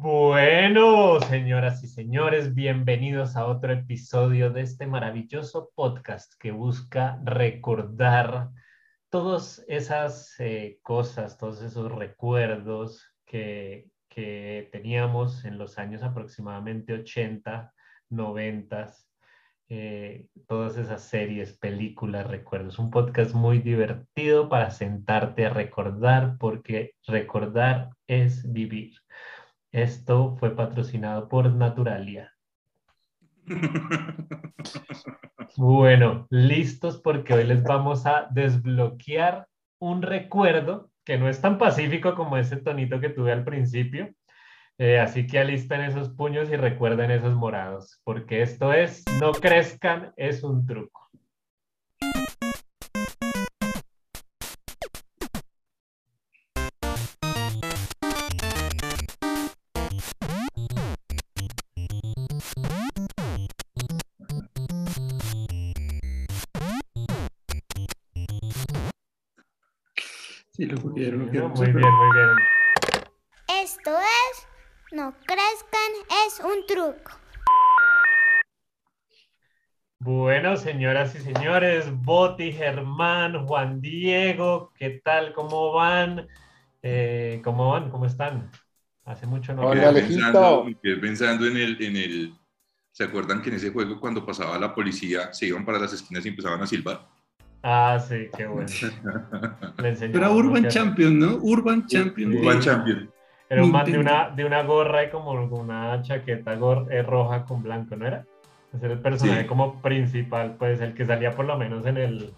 Bueno, señoras y señores, bienvenidos a otro episodio de este maravilloso podcast que busca recordar todas esas eh, cosas, todos esos recuerdos que, que, teníamos en los años aproximadamente 80, 90, eh, todas esas series, películas, recuerdos. Un podcast muy divertido para sentarte a recordar, porque recordar es vivir. Esto fue patrocinado por Naturalia. Bueno, listos porque hoy les vamos a desbloquear un recuerdo que no es tan pacífico como ese tonito que tuve al principio. Eh, así que alisten esos puños y recuerden esos morados, porque esto es No crezcan, es un truco. Sí, lo pudieron, lo Muy bien, muy bien. Esto es No crezcan, es un truco. Bueno, señoras y señores, Boti, Germán, Juan Diego, ¿qué tal? ¿Cómo van? Eh, ¿Cómo van? ¿Cómo están? Hace mucho no. Hola, pensando, me quedé pensando en el, en el. ¿Se acuerdan que en ese juego, cuando pasaba la policía, se iban para las esquinas y empezaban a silbar? Ah, sí, qué bueno. Era Urban mucho. Champion, ¿no? Urban Champion. One Champion. Era un man de una, de una gorra y como una chaqueta gor- eh, roja con blanco, ¿no era? Ese era el personaje Sí. como principal, pues el que salía por lo menos en, el,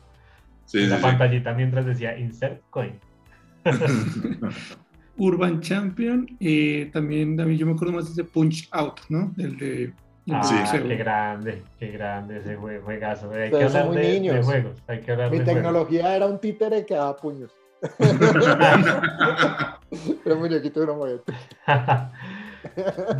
Sí, en sí, la sí. pantallita mientras decía insert coin. Urban Champion. eh, también, a mí yo me acuerdo más de ese Punch Out, ¿no? El de. Ah, Sí. qué grande, qué grande ese jue- juegazo. Hay que Ustedes hablar muy de, de niños. juegos, hay que hablar Mi de juegos. tecnología era un títere que daba puños. Era un muñequito de una moneda.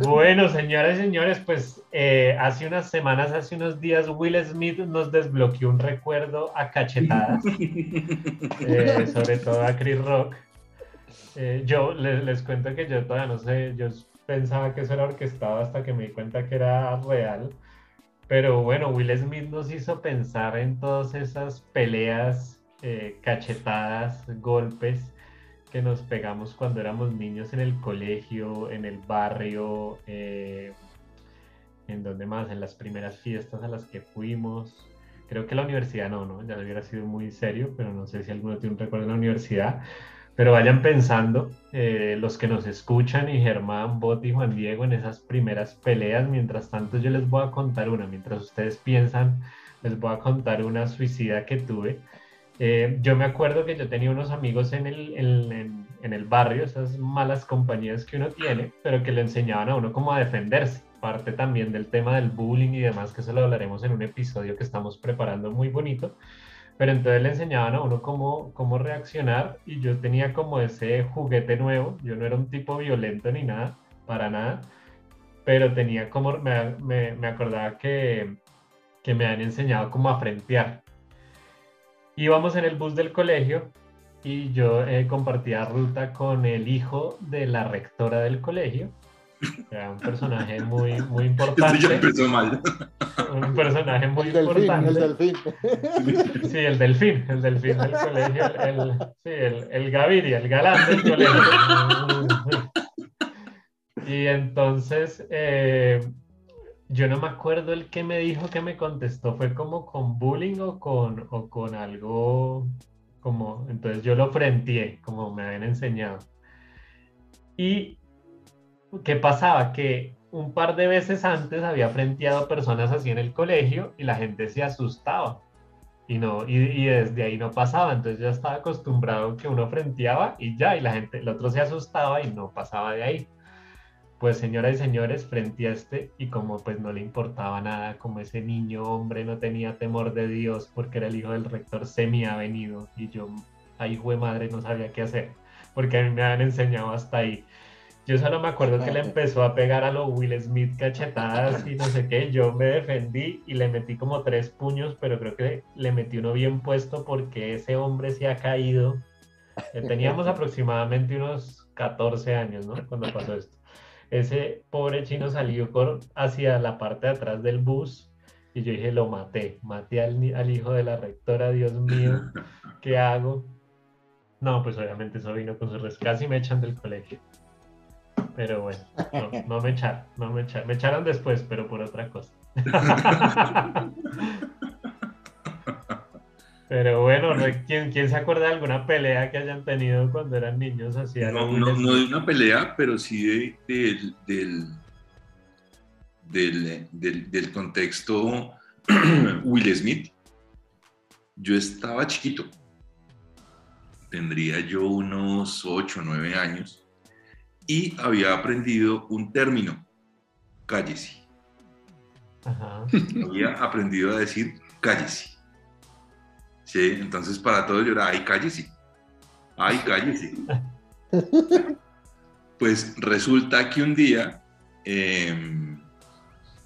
Bueno, señoras y señores, pues eh, hace unas semanas, hace unos días, Will Smith nos desbloqueó un recuerdo a cachetadas, eh, sobre todo a Chris Rock. Eh, yo les, les cuento que yo todavía no sé, yo pensaba que eso era orquestado hasta que me di cuenta que era real. Pero bueno, Will Smith nos hizo pensar en todas esas peleas, eh, cachetadas, golpes que nos pegamos cuando éramos niños en el colegio, en el barrio, eh, en donde más, en las primeras fiestas a las que fuimos. Creo que la universidad no, ¿no? Ya hubiera sido muy serio, pero no sé si alguno tiene un recuerdo en la universidad. Pero vayan pensando, eh, los que nos escuchan, y Germán, Bot y Juan Diego, en esas primeras peleas. Mientras tanto, yo les voy a contar una. Mientras ustedes piensan, les voy a contar una suicida que tuve. Eh, yo me acuerdo que yo tenía unos amigos en el, en, el barrio, esas malas compañías que uno tiene, pero que le enseñaban a uno cómo defenderse. Parte también del tema del bullying y demás, que eso lo hablaremos en un episodio que estamos preparando muy bonito. Pero entonces le enseñaban a uno cómo, cómo reaccionar y yo tenía como ese juguete nuevo. Yo no era un tipo violento ni nada, para nada, pero tenía como, me, me, me acordaba que, que me han enseñado cómo a. Íbamos en el bus del colegio y yo eh, compartía ruta con el hijo de la rectora del colegio. Era un personaje muy, muy Esto ya importante. empezó mal. Un personaje muy El delfín, importante. el delfín. Sí, el delfín, el delfín del colegio, el, el- sí, el, el Gaviria, el galán del colegio. Y entonces, eh, yo no me acuerdo el que me dijo que me contestó, fue como con bullying o con, o con algo como, entonces yo lo frenteé, como me habían enseñado. Y, ¿qué pasaba? Que un par de veces antes había frenteado personas así en el colegio y la gente se asustaba. Y no y, desde ahí no pasaba. Entonces yo estaba acostumbrado que uno frenteaba y ya y la gente el otro se asustaba y no pasaba de ahí. Pues señoras y señores frente a este y como pues no le importaba nada como ese niño hombre no tenía temor de Dios porque era el hijo del rector se me ha venido. Y yo ahí fue madre no sabía qué hacer porque a mí me habían enseñado hasta ahí yo solo me acuerdo que le empezó a pegar a lo Will Smith cachetadas y no sé qué. Yo me defendí y le metí como tres puños, pero creo que le metí uno bien puesto porque ese hombre se ha caído. Eh, Teníamos aproximadamente unos 14 años, ¿no? Cuando pasó esto. ese pobre chino salió hacia la parte de atrás del bus y yo dije, lo maté, maté al, al hijo de la rectora, Dios mío, ¿qué hago? No, pues obviamente eso vino con su res, casi me echan del colegio. Pero bueno, no, no me echaron, no me echaron, me echaron después, pero por otra cosa. Pero bueno, ¿quién, quién se acuerda de alguna pelea que hayan tenido cuando eran niños así? No, no, no de una pelea, pero sí de- del, del, del, del- del contexto Will Smith. Yo estaba chiquito, tendría yo unos 8 o 9 años, y había aprendido un término, cállese. Ajá. Había aprendido a decir cállese. Sí, entonces para todos yo era, ay, cállese. Ay, cállese. Pues resulta que un día em,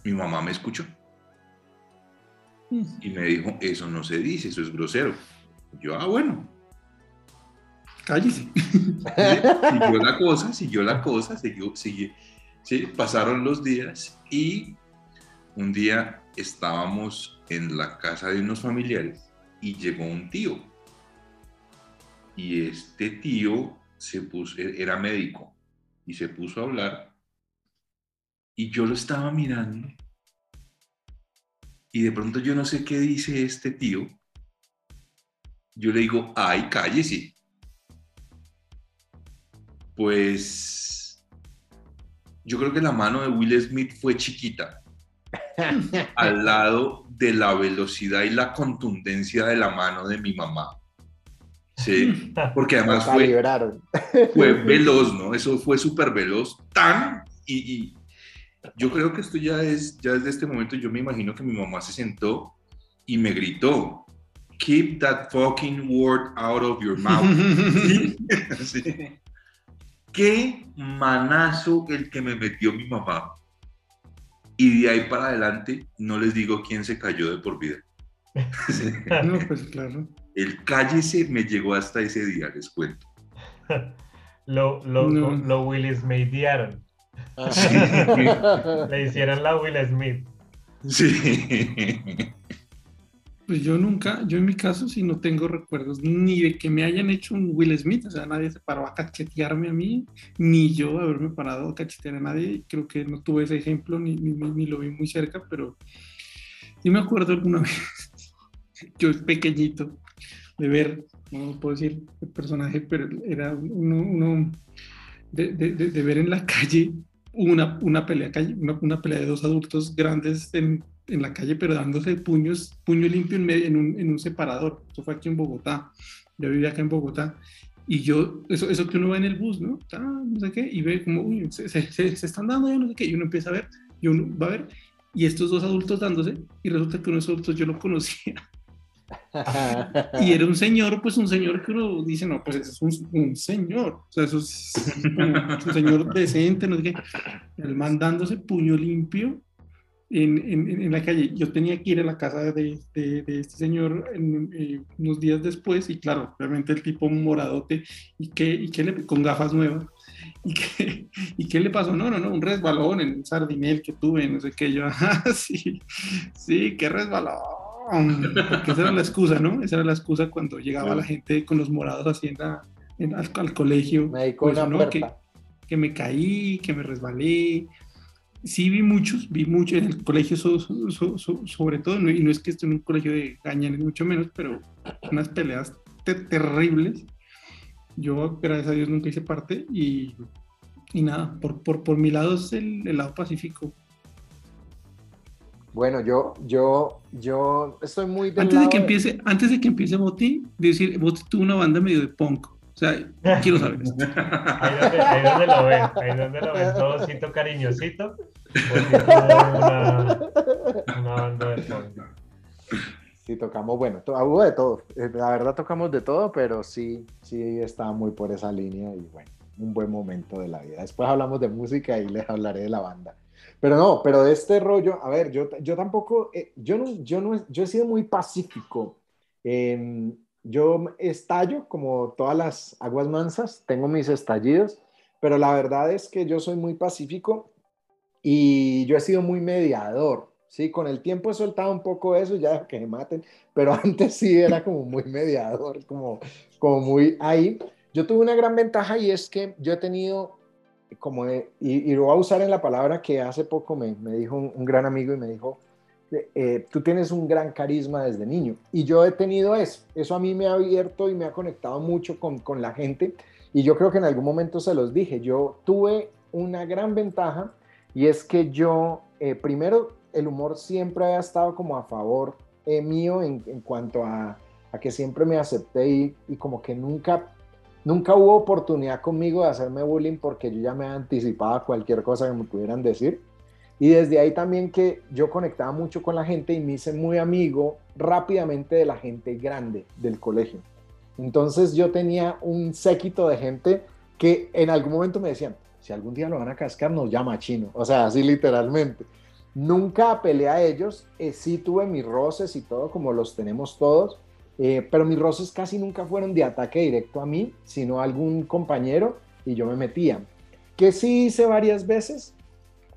mi mamá me escuchó y me dijo, eso no se dice, eso es grosero. Yo, ah, bueno. Cállese. Siguió la cosa, siguió la cosa, siguió, sigue, sí, pasaron los días y un día estábamos en la casa de unos familiares y llegó un tío. Y este tío se puso, e- era médico y se puso a hablar y yo lo estaba mirando y de pronto yo no sé qué dice este tío. Yo le digo, ay, cállese. Pues yo creo que la mano de Will Smith fue chiquita al lado de la velocidad y la contundencia de la mano de mi mamá. Sí, porque además fue, fue veloz, ¿no? Eso fue súper veloz, tan y, y yo creo que esto ya es, ya desde este momento yo me imagino que mi mamá se sentó y me gritó, keep that fucking word out of your mouth. Sí. Qué manazo el que me metió mi mamá. Y de ahí para adelante no les digo quién se cayó de por vida. No, pues claro. El cállese me llegó hasta ese día, les cuento. Lo, lo, No. lo Will Smithiaron. Le hicieron la Will Smith. Sí. Pues yo nunca, yo en mi caso sí no tengo recuerdos ni de que me hayan hecho un Will Smith, o sea, nadie se paró a cachetearme a mí, ni yo haberme parado a cachetear a nadie, creo que no tuve ese ejemplo, ni, ni, lo vi muy cerca, pero sí me acuerdo alguna vez, yo pequeñito, de ver, no puedo decir el personaje, pero era uno, uno de, de- ver en la calle una, una, pelea, una, una pelea de dos adultos grandes en, en la calle, pero dándose puños, puño limpio en, medio- en, un, en un separador. Eso fue aquí en Bogotá. Yo vivía acá en Bogotá. Y yo, eso, eso que uno ve en el bus, ¿no? Ah, no sé qué, y ve como, uy, se, se, se- se están dando ya, no sé qué, y uno empieza a ver, y uno va a ver, y estos dos adultos dándose, y resulta que uno de esos adultos yo lo conocía, y era un señor, pues un señor que uno dice, no, pues es un, un señor, o sea, eso es como un señor decente, no sé qué, el man dándose puño limpio en, en, en la calle. Yo tenía que ir a la casa de, de, de este señor en, eh, unos días después, y claro, obviamente el tipo moradote, y que, y que le, con gafas nuevas. ¿Y qué, ¿Y qué le pasó? No, no, no, un resbalón en un sardinel que tuve, no sé qué. Yo, ah, sí, sí, qué resbalón. Porque esa era la excusa, ¿no? Esa era la excusa cuando llegaba la gente con los morados así en la- al, al colegio. Me pues, ¿no? que, que me caí, que me resbalé. Sí, vi muchos, vi muchos en el colegio, so- so- so- so- sobre todo, no- y no es que esté en un colegio de gaña, ni mucho menos, pero unas peleas te- terribles. Yo, gracias a Dios, nunca hice parte y, y nada, por, por, por mi lado es el, el lado pacífico. Bueno, yo, yo, yo estoy muy Antes de que empiece, antes de que empiece Boti, decir, Boti tuvo una banda medio de punk. O sea, quiero saber esto. Ahí donde, ahí donde lo ven, ahí donde lo ven todosito cariñosito. Pues sí, tuvo una, una banda de punk. Sí, tocamos, bueno, to- hubo de todo. Eh, La verdad tocamos de todo, pero sí, sí estaba muy por esa línea y bueno, un buen momento de la vida. Después hablamos de música y les hablaré de la banda. Pero no, pero de este rollo, a ver, yo, yo tampoco, eh, yo no, yo no, yo he sido muy pacífico. Em, yo estallo como todas las aguas mansas, tengo mis estallidos, pero la verdad es que yo soy muy pacífico y yo he sido muy mediador. Sí, con el tiempo he soltado un poco eso, ya que me maten, pero antes sí era como muy mediador, como, como muy ahí. Yo tuve una gran ventaja y es que yo he tenido, como, y, lo voy a usar en la palabra que hace poco me, me dijo un, gran amigo y me dijo, eh, tú tienes un gran carisma desde niño. Y yo he tenido eso. Eso a mí me ha abierto y me ha conectado mucho con, la gente. Y yo creo que en algún momento se los dije, yo tuve una gran ventaja y es que yo, eh, primero, el humor siempre ha estado como a favor eh, mío en, cuanto a, a, que siempre me acepté y, y, como que nunca, nunca hubo oportunidad conmigo de hacerme bullying porque yo ya me anticipaba cualquier cosa que me pudieran decir. Y desde ahí también que yo conectaba mucho con la gente y me hice muy amigo rápidamente de la gente grande del colegio. Entonces yo tenía un séquito de gente que en algún momento me decían, si algún día lo van a cascar, nos llama chino. O sea, así literalmente. Nunca apelé a ellos, eh, sí tuve mis roces y todo, como los tenemos todos, eh, pero mis roces casi nunca fueron de ataque directo a mí, sino a algún compañero y yo me metía. Que sí hice varias veces,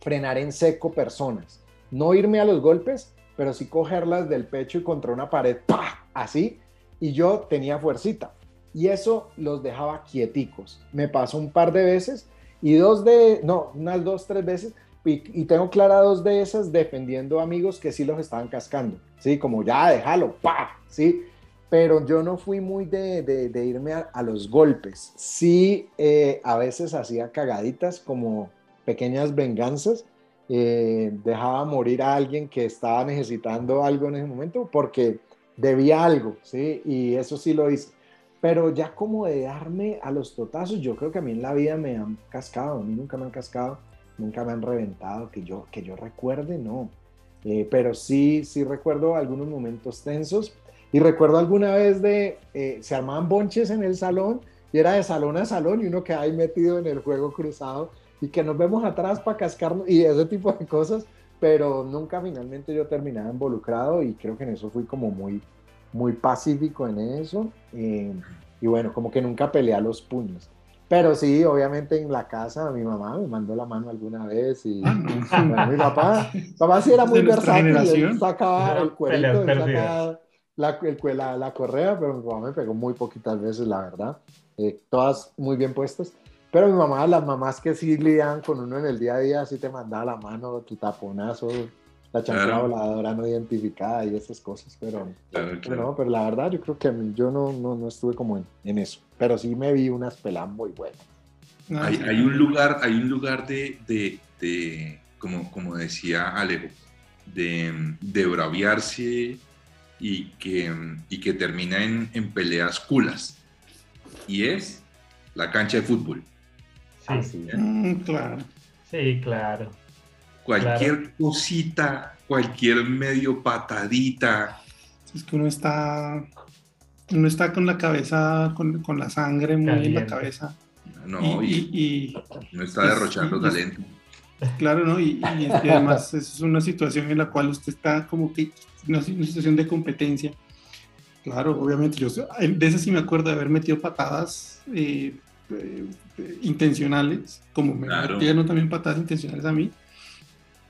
frenar en seco personas. No irme a los golpes, pero sí cogerlas del pecho y contra una pared, así, y yo tenía fuercita. Y eso los dejaba quieticos. Me pasó un par de veces y dos de, no, unas dos, tres veces, y, tengo clara dos de esas defendiendo amigos que sí los estaban cascando, ¿sí? Como ya, déjalo, pa, ¿sí? Pero yo no fui muy de, irme a, a, los golpes. Sí, eh, a veces hacía cagaditas como pequeñas venganzas, eh, dejaba morir a alguien que estaba necesitando algo en ese momento porque debía algo, ¿sí? Y eso sí lo hice. Pero ya como de darme a los totazos, yo creo que a mí en la vida me han cascado, a mí nunca me han cascado, nunca me han reventado, que yo, que yo recuerde, no. Eh, pero sí, sí recuerdo algunos momentos tensos y recuerdo alguna vez de, eh, se armaban bonches en el salón y era de salón a salón y uno que ahí metido en el juego cruzado y que nos vemos atrás para cascarnos y ese tipo de cosas, pero nunca finalmente yo terminaba involucrado y creo que en eso fui como muy, muy pacífico en eso. Eh, y bueno, como que nunca peleé a los puños. Pero sí, obviamente en la casa mi mamá me mandó la mano alguna vez y bueno, mi papá, papá sí era muy versátil, él sacaba el cuerito, él sacaba la, el, la, la, correa, pero mi mamá me pegó muy poquitas veces, la verdad. Eh, todas muy bien puestas. Pero mi mamá, las mamás que sí lidian con uno en el día a día, sí te mandaba la mano, tu taponazo, la chancla claro. voladora no identificada y esas cosas, pero, claro, claro. pero, no, pero la verdad yo creo que yo no, no, no estuve como en, en, eso, pero sí me vi unas pelas muy buenas. Ah, hay, hay, un lugar, hay un lugar de, de, de como, como decía Alejo, de, de braviarse y que, y que termina en, en peleas culas, y es la cancha de fútbol. Sí, sí. Mm, claro. Sí, claro. Cualquier claro. cosita, cualquier medio patadita. Es que uno está, uno está con la cabeza, con, con la sangre muy Caliente. en la cabeza. No, y, y, y no está derrochando talento. Claro, ¿no? Y, y, es que además es una situación en la cual usted está como que una, una situación de competencia. Claro, obviamente, yo de eso sí me acuerdo de haber metido patadas eh, eh, intencionales, como me claro. metieron también patadas intencionales a mí,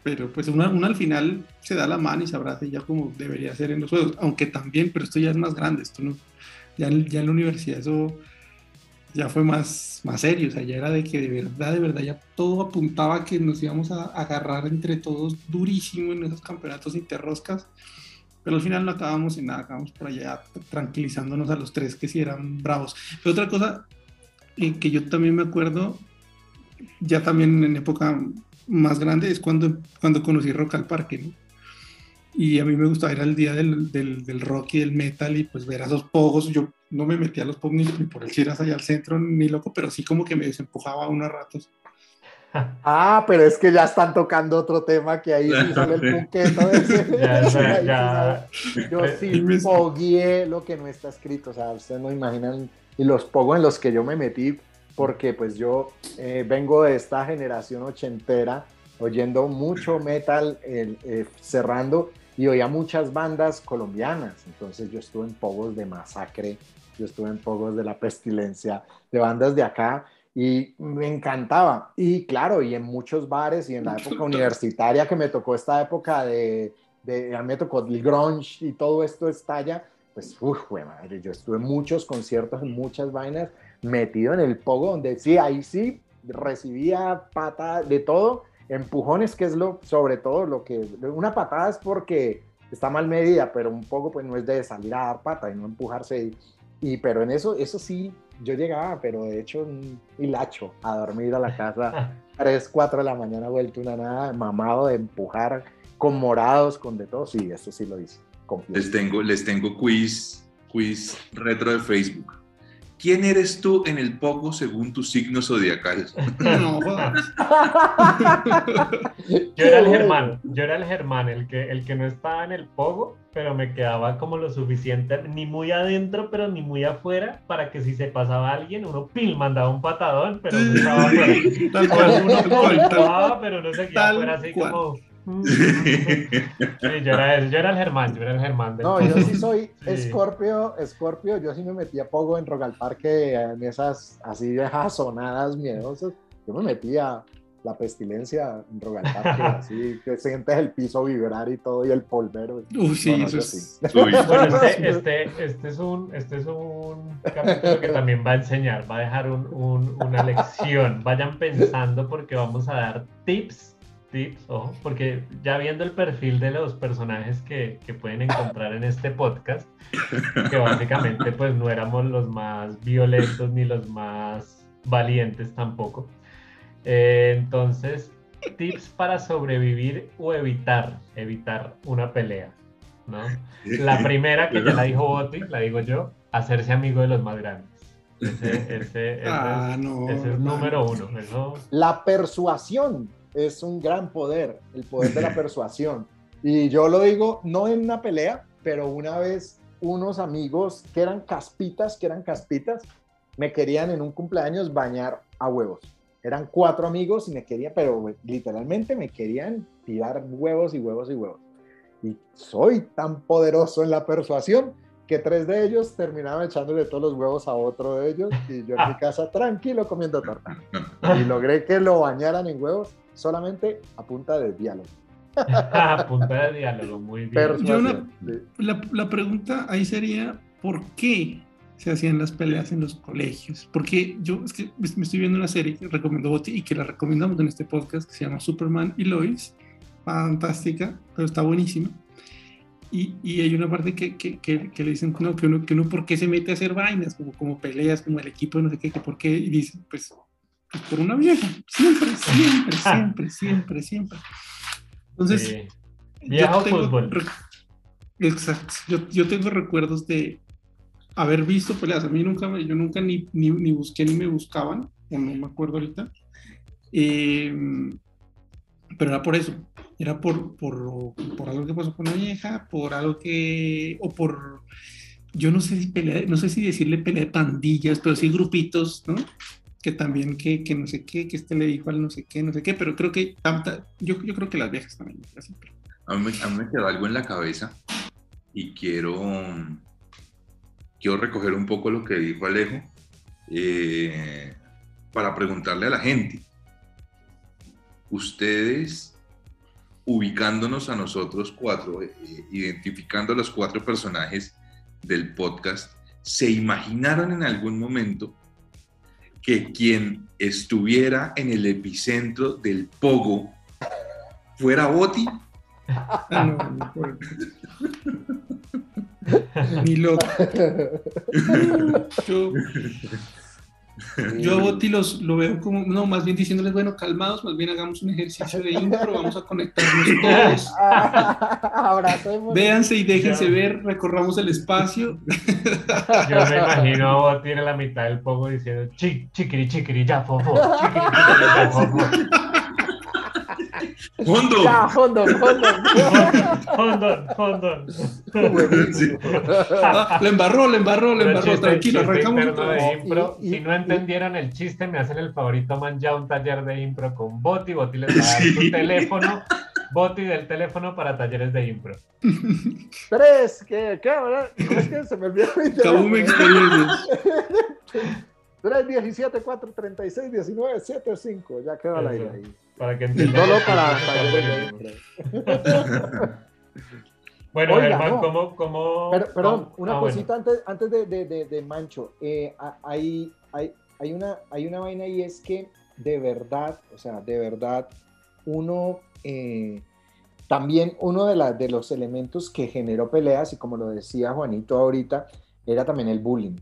pero pues uno, uno, al final se da la mano y se abraza ya como debería ser en los juegos, aunque también, pero esto ya es más grande, esto no, ya, ya en la universidad eso ya fue más, más serio, o sea, ya era de que de verdad, de verdad, ya todo apuntaba a que nos íbamos a agarrar entre todos durísimo en esos campeonatos interroscas, pero al final no acabamos en nada, acabamos por allá tranquilizándonos a los tres que sí eran bravos. Pero otra cosa que yo también me acuerdo, ya también en época más grande, es cuando, cuando conocí Rock al Parque, ¿no? Y a mí me gustaba ir al día del, del, del, rock y del metal y pues ver a esos pogos. Yo no me metía a los pogos ni, ni por el Chiras allá al centro, ni loco, pero sí como que me desempujaba unos ratos. Ah, pero es que ya están tocando otro tema que ahí sí sale el punqueto ese. Ya, ya, ya. Yo sí pogué lo que no está escrito, o sea, ustedes no imaginan y los pongo en los que yo me metí porque pues yo eh, vengo de esta generación ochentera oyendo mucho metal eh, eh, cerrando y oía muchas bandas colombianas, entonces yo estuve en pogos de masacre, yo estuve en pogos de la pestilencia, de bandas de acá y me encantaba. Y claro, y en muchos bares y en la época universitaria que me tocó esta época de, de a mí me tocó el grunge y todo esto estalla, pues, uff, madre, yo estuve en muchos conciertos, en muchas vainas, metido en el pogo, donde sí, ahí sí, recibía pata de todo, empujones, que es lo, sobre todo lo que, una patada es porque está mal medida, pero un poco pues no es de salir a dar pata y no empujarse. Y, pero en eso, eso sí, yo llegaba, pero de hecho un hilacho a dormir a la casa 3, 4 de la mañana vuelto una nada, mamado de empujar con morados, con de todo. Sí, eso sí lo hice. Les tengo, les tengo quiz, quiz retro de Facebook. ¿Quién eres tú en el poco según tu signo zodiacal? No, yo era el Germán, yo era el Germán, el que, el que no estaba en el pogo, pero me quedaba como lo suficiente, ni muy adentro, pero ni muy afuera, para que si se pasaba alguien, uno pil mandaba un patadón, pero no estaba afuera. Tal cual, uno pero no seguía afuera así como yo, era, yo, era, el Germán, yo era el Germán. no, yo sí soy Escorpio, Escorpio, yo sí me metía poco en Rogal Parque, en esas así viejas sonadas miedosas. Yo me metía la pestilencia en Rogal Parque, así que sientes el piso vibrar y todo y el polvero. Uy, sí, eso sí. este, este, este, es un, este es un capítulo que también va a enseñar, va a dejar un, un, una lección. Vayan pensando porque vamos a dar tips tips, ojo, porque ya viendo el perfil de los personajes que, que, pueden encontrar en este podcast, que básicamente pues no éramos los más violentos ni los más valientes tampoco. Eh, entonces, tips para sobrevivir o evitar, evitar una pelea, ¿no? La primera que ya la dijo Boti, la digo yo, hacerse amigo de los más grandes. Ese, ese, ah, es, no, ese es número uno. Eso... La persuasión es un gran poder, el poder de la persuasión. Y yo lo digo no en una pelea, pero una vez unos amigos que eran caspitas, que eran caspitas, me querían en un cumpleaños bañar a huevos. Eran cuatro amigos y me querían, pero literalmente me querían tirar huevos y huevos y huevos. Y soy tan poderoso en la persuasión que tres de ellos terminaban echándole todos los huevos a otro de ellos y yo en mi casa tranquilo comiendo torta. Y logré que lo bañaran en huevos solamente a punta de diálogo. a punta de diálogo, muy bien. la, la, pregunta ahí sería, ¿por qué se hacían las peleas en los colegios? Porque yo es que me estoy viendo una serie que recomendó Boti y que la recomendamos en este podcast que se llama Superman y Lois. Fantástica, pero está buenísima. Y, y, hay una parte que, que, que, le dicen no, que uno, que uno por qué se mete a hacer vainas, como, como peleas, como el equipo, no sé qué, que por qué, y dicen, pues por una vieja. Siempre, siempre, siempre, siempre, siempre. Entonces. Vieja fútbol. Exacto. Yo, yo, tengo recuerdos de haber visto peleas. A mí nunca, yo nunca ni, ni, ni busqué ni me buscaban, no me acuerdo ahorita. Eh, pero era por eso. Era por, por, por algo que pasó con una vieja, por algo que. o por. Yo no sé si pelea, no sé si decirle pelea de pandillas, pero sí grupitos, ¿no? Que también que, que, no sé qué, que este le dijo al no sé qué, no sé qué, pero creo que yo, yo creo que las viejas también. A mí, a mí me quedó algo en la cabeza y quiero, quiero recoger un poco lo que dijo Alejo eh, para preguntarle a la gente. Ustedes, ubicándonos a nosotros cuatro, eh, identificando a los cuatro personajes del podcast, ¿se imaginaron en algún momento que quien estuviera en el epicentro del pogo fuera Boti. Ah, Ni loco. Yo a Boti los, lo veo como, no, más bien diciéndoles, bueno, calmados, más bien hagamos un ejercicio de intro, vamos a conectarnos todos. Véanse y déjense ver, recorramos el espacio. Yo me imagino a Boti en la mitad del poco diciendo, chiquiri, chiquiri, ya, fofo, chiquiri, chiquiri, ya, fofo. Fondo. Ya, fondo. Fondo, fondo. Ah, le embarró, le embarró, le embarró. Tranquilo, arrancamos. Impro. si no entendieron el chiste, me hacen el favorito, man, ya un taller de impro con Boti. Boti les va a dar su teléfono. Boti del teléfono para talleres de impro. Tres, ¿qué? ¿Qué? ¿Cómo es que se me olvidó mi experiencias. 3, 17, 4, 36, 19, 7, 5. Ya quedó al Eso. aire ahí. Para que entiendan. solo para talleres Bueno, Oiga, Germán, no. ¿cómo, cómo, Pero, perdón, una ah, bueno. cosita antes, antes de, de- de- de Mancho. Eh, a- hay, hay, hay, una, hay una vaina y es que de verdad, o sea, de verdad, uno eh, también uno de, la- de los elementos que generó peleas, y como lo decía Juanito ahorita, era también el bullying.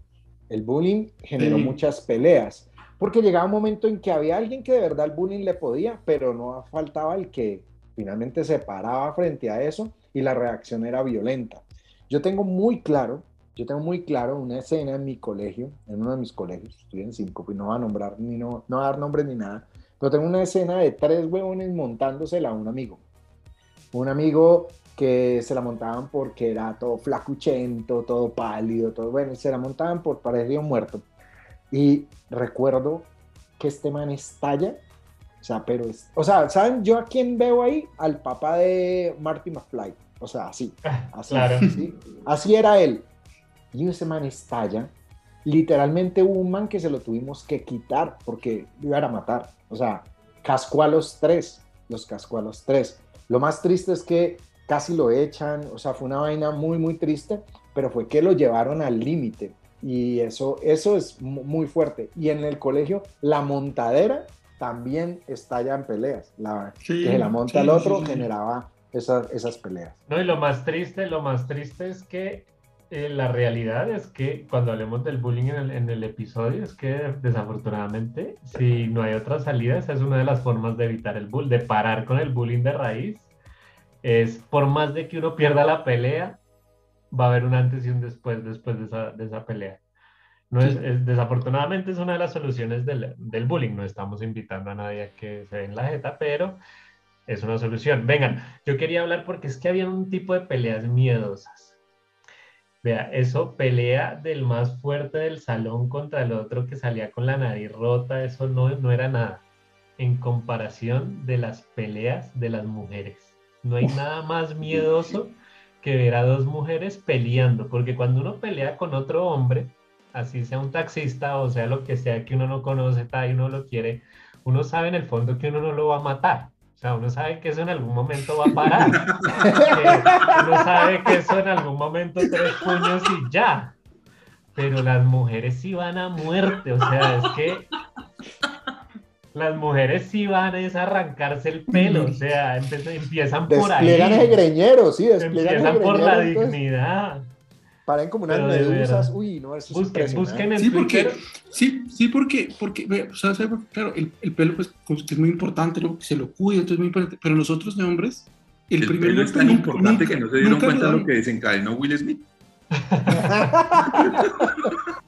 El bullying generó Sí. muchas peleas, porque llegaba un momento en que había alguien que de verdad el bullying le podía, pero no faltaba el que finalmente se paraba frente a eso y la reacción era violenta. Yo tengo muy claro, yo tengo muy claro una escena en mi colegio, en uno de mis colegios, estoy en cinco, pues no voy a nombrar ni no, no voy a dar nombres ni nada, pero tengo una escena de tres huevones montándosela a un amigo. Un amigo que se la montaban porque era todo flacuchento, todo pálido, todo bueno, y se la montaban por parecía un muerto. Y recuerdo que este man estalla, o sea, pero, es- o sea, ¿saben yo a quién veo ahí? Al papá de Marty McFly, o sea, así, así, Claro. ¿sí? así era él. Y ese man estalla, literalmente hubo un man que se lo tuvimos que quitar porque lo iban a matar, o sea, cascó a los tres, los cascó a los tres. Lo más triste es que casi lo echan, o sea, fue una vaina muy, muy triste, pero fue que lo llevaron al límite. Y eso, eso es mu- muy fuerte. Y en el colegio, la montadera también estalla en peleas. La, Sí, que se la monta sí, el otro sí, sí. generaba esas, esas peleas. No, y lo más triste, lo más triste es que eh, la realidad es que cuando hablemos del bullying en el, en el episodio, es que desafortunadamente, si no hay otra salida, esa es una de las formas de evitar el bullying, de parar con el bullying de raíz. Es por más de que uno pierda la pelea, va a haber un antes y un después después de esa, de esa pelea. No es, es- desafortunadamente es una de las soluciones del, del bullying. No estamos invitando a nadie a que se den la jeta, pero es una solución. Vengan, yo quería hablar porque es que había un tipo de peleas miedosas. Vea, eso, pelea del más fuerte del salón contra el otro que salía con la nariz rota, eso no, no era nada. En comparación de las peleas de las mujeres. No hay nada más miedoso que ver a dos mujeres peleando, porque cuando uno pelea con otro hombre, así sea un taxista o sea lo que sea que uno no conoce ta, y uno lo quiere, uno sabe en el fondo que uno no lo va a matar. O sea, uno sabe que eso en algún momento va a parar. Que uno sabe que eso en algún momento tres puños y ya. Pero las mujeres sí van a muerte. O sea, es que las mujeres sí van a es arrancarse el pelo. O sea, empiezan por ahí. Despliegan ese greñero, sí, despliegan Empiezan por la entonces, dignidad. Paren como unas medusas. Uy, no, eso es Busquen, impresionante. busquen en Sí, porque, sí, sí, porque, porque, o sea, claro, el, el pelo pues, es muy importante, luego que se lo cuida, entonces es muy importante, pero nosotros de hombres, el, El, primer pelo es tan nunca- importante nunca- que no se dieron cuenta de lo que desencadenó Will Smith.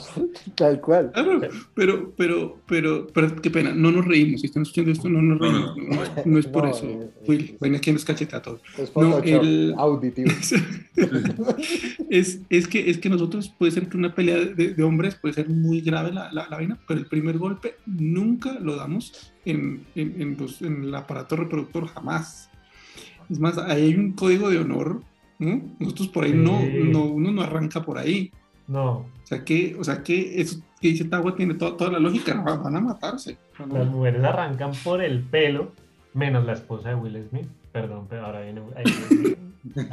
Tal cual. Claro, pero, pero, pero, pero, qué pena, no nos reímos, si están escuchando esto, no nos No, no, reímos, no, no, no. no es por No, eso, eh, Will, eh, ven aquí nos cacheta a todos. Es No, el- auditivo. es, es, que, es que nosotros puede ser que una pelea de, de hombres puede ser muy grave la, la, la vaina, pero el primer golpe nunca lo damos en, en, en, los- en el aparato reproductor, jamás. Es más, ahí hay un código de honor, ¿no? Nosotros por ahí no, Sí. no, uno no arranca por ahí. No, O sea que, o sea que eso que dice Tawa tiene toda, toda la lógica, no, van a matarse. Las mujeres arrancan por el pelo, menos la esposa de Will Smith. Perdón, pero ahora viene-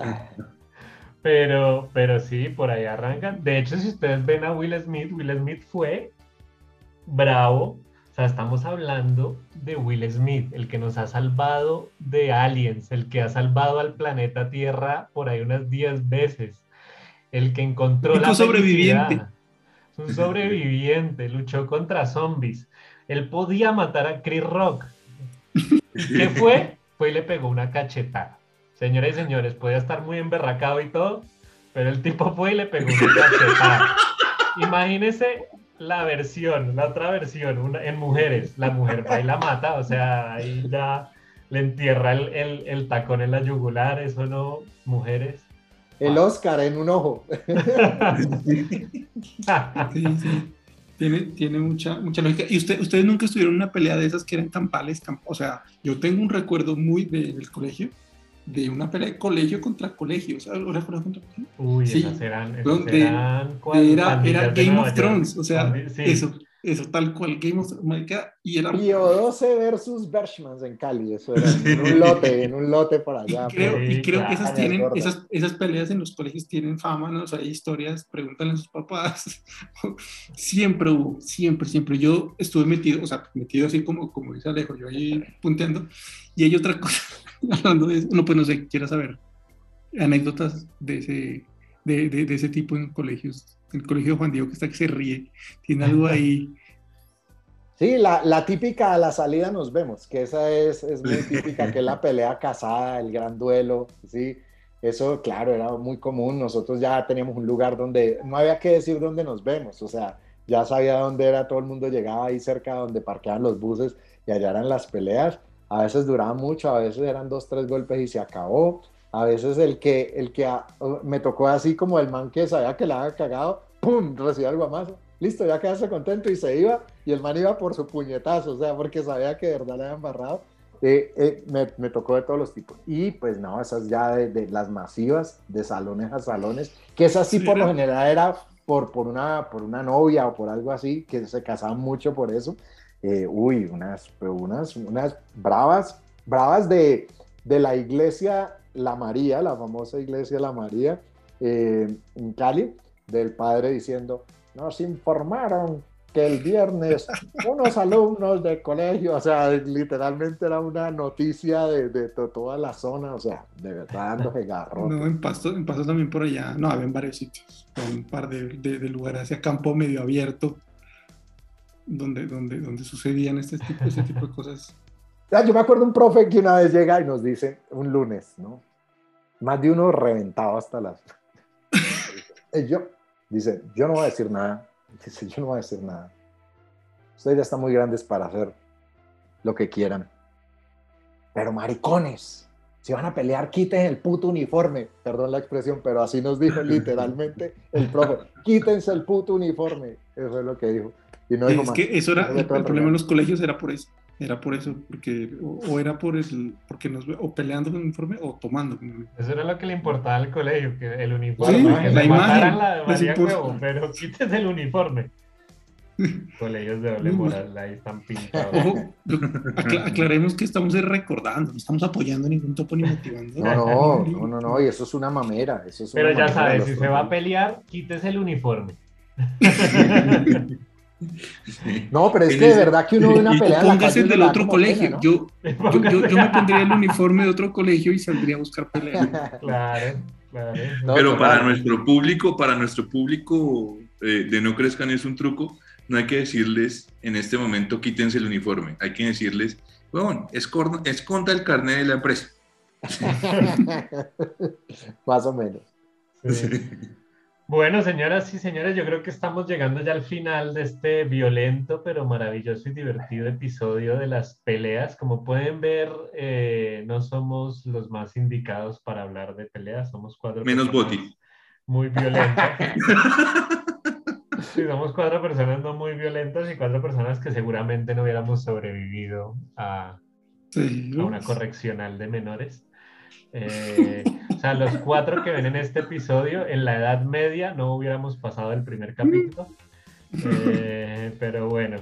Pero, pero sí, por ahí arrancan. De hecho, si ustedes ven a Will Smith, Will Smith fue bravo. O sea, estamos hablando de Will Smith, el que nos ha salvado de aliens, el que ha salvado al planeta Tierra por ahí unas 10 veces, el que encontró Y la fue sobreviviente. Es un sobreviviente, luchó contra zombies. Él podía matar a Chris Rock. ¿Y qué fue? Fue y le pegó una cachetada. Señoras y señores, podía estar muy emberracado y todo, pero el tipo fue y le pegó una cachetada. Imagínese la versión, la otra versión, una- en mujeres. La mujer va y la mata, o sea, ahí ya le entierra el, el- el tacón en la yugular, eso no, mujeres. El Oscar en un ojo. Sí, sí. Tiene, tiene mucha, mucha lógica. ¿Y usted, ustedes nunca estuvieron en una pelea de esas que eran campales? camp- o sea, yo tengo un recuerdo muy de- del colegio de una pelea de colegio contra colegio. O sea, ¿una pelea contra colegio? Uy, Sí. esas eran, esas eran ¿cuál? De- Era, era Game of. Thrones, o sea, sí. eso, eso tal cual Game of marica, y era Pío 12 versus Bershmans en Cali, eso era en un lote, en un lote por allá. Y creo, por- y creo que esas, tienen, esas, esas peleas en los colegios tienen fama, ¿no? O sea, hay historias, pregúntale a sus papás. siempre hubo, siempre, siempre. Yo estuve metido, o sea, metido así como, como dice Alejo, yo ahí punteando. Y hay otra cosa, hablando de eso, no, pues no sé, quiera saber anécdotas de ese, de, de, de ese tipo en colegios. El colegio Juan Diego que está que se ríe, tiene algo ahí. Sí, la, la típica a la salida nos vemos, que esa es, es muy típica, que es la pelea casada, el gran duelo, ¿sí? Eso, claro, era muy común. Nosotros ya teníamos un lugar donde no había que decir dónde nos vemos, o sea, ya sabía dónde era, todo el mundo llegaba ahí cerca donde parqueaban los buses y allá eran las peleas. A veces duraban mucho, a veces eran dos, tres golpes y se acabó. A veces el que, el que ah, me tocó así como el man que sabía que la había cagado, ¡pum! recibía el guamazo. Listo, ya quedaste contento y se iba. Y el man iba por su puñetazo, o sea, porque sabía que de verdad le había embarrado. Eh, eh, me, me, tocó de todos los tipos. Y pues no, esas ya de, de, las masivas, de salones a salones, que esas sí, sí por lo general era por, por, una, por una novia o por algo así, que se casaban mucho por eso. Eh, uy, unas, unas, unas bravas, bravas de, de la iglesia La María, la famosa iglesia La María eh, en Cali, del padre diciendo, nos informaron que el viernes unos alumnos del colegio, o sea, literalmente era una noticia de, de, toda la zona, o sea, de verdad dándose garro. No, en Pasto, en Pasto también por allá, no, había en varios sitios, un par de, de, de lugares hacia campo medio abierto, donde, donde, donde sucedían este tipo, este tipo de cosas. Ya, yo me acuerdo un profe que una vez llega y nos dice, un lunes, ¿no? Más de uno reventado hasta las... y yo, dice, yo no voy a decir nada, Dice, yo no voy a decir nada. Ustedes ya están muy grandes para hacer lo que quieran. Pero maricones, si van a pelear, quiten el puto uniforme. Perdón la expresión, pero así nos dijo literalmente el profe. Quítense el puto uniforme. Eso es lo que dijo. Y no dijo es más. que eso era, el, el problema en los colegios era por eso. Era por eso, porque o, o era por el, porque nos o peleando con el uniforme o tomando. Eso era lo que le importaba al colegio, que el uniforme, Sí, que la imagen, la de María. Huevo, pero quítese el uniforme. Colegios de doble moral, ahí están pintados. Ojo, acla- aclaremos que estamos recordando, no estamos apoyando ningún topo ni motivando. No, no, no, no, no, y eso es una mamera. Eso es una Pero ya sabes, si se va a pelear, quítese el uniforme. No, pero es que de verdad que uno ve una Y pelea en la póngase calle el del otro colegio. pena, ¿no? yo, yo, yo, yo me pondría el uniforme de otro colegio y saldría a buscar pelea. Claro, claro. No, Pero para claro. nuestro público, para nuestro público eh, de No Crezcan es un truco, no hay que decirles en este momento quítense el uniforme, hay que decirles, bueno, esconda, esconda el carnet de la empresa. Más o menos. Sí. Bueno, señoras y señores, yo creo que estamos llegando ya al final de este violento pero maravilloso y divertido episodio de las peleas. Como pueden ver, eh, no somos los más indicados para hablar de peleas, somos cuatro Menos Boti. muy violentas. Sí, somos cuatro personas no muy violentas y cuatro personas que seguramente no hubiéramos sobrevivido a, Sí, a una correccional de menores. Eh, o sea, los cuatro que ven en este episodio, en la Edad Media no hubiéramos pasado el primer capítulo. Eh, pero bueno,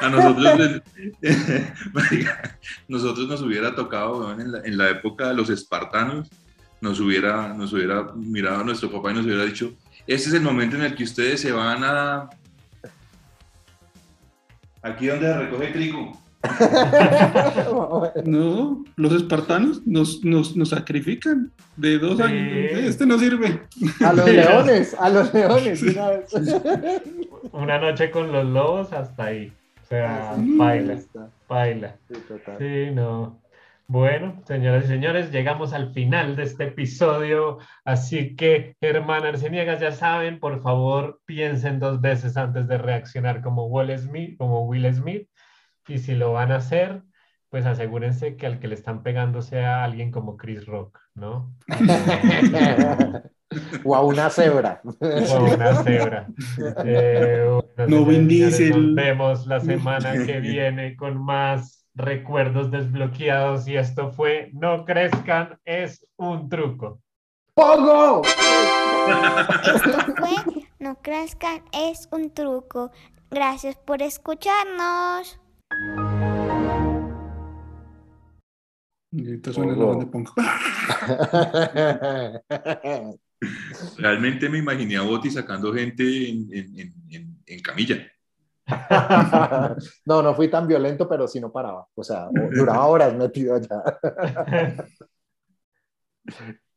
A nosotros, nosotros nos hubiera tocado weón, en, la, en la época de los espartanos, nos hubiera, nos hubiera mirado a nuestro papá y nos hubiera dicho, este es el momento en el que ustedes se van a... Aquí donde recoge trigo. No, los espartanos nos, nos, nos sacrifican de dos Sí. años. Este no sirve. A los leones, a los leones, de una vez. una noche con los lobos hasta ahí. O sea, Sí. baila, Está, baila. sí, total. Sí, no. Bueno, señoras y señores, llegamos al final de este episodio, así que, hermana Arceniegas, ya saben, por favor, piensen dos veces antes de reaccionar como Will Smith, como Will Smith, y si lo van a hacer, pues asegúrense que al que le están pegando sea alguien como Chris Rock, ¿no? o a una cebra. O a una cebra. Eh, bueno, No, Vin Diesel. Nos vemos la semana que viene con más recuerdos desbloqueados y esto fue No crezcan, es un truco. ¡Pogo! Esto fue No crezcan, es un truco. Gracias por escucharnos. Y ahorita suena la banda de punk. Realmente me imaginé a Boti sacando gente en, en- en- en- en camilla. no, no fui tan violento, pero sí no paraba. O sea, duraba horas metido allá.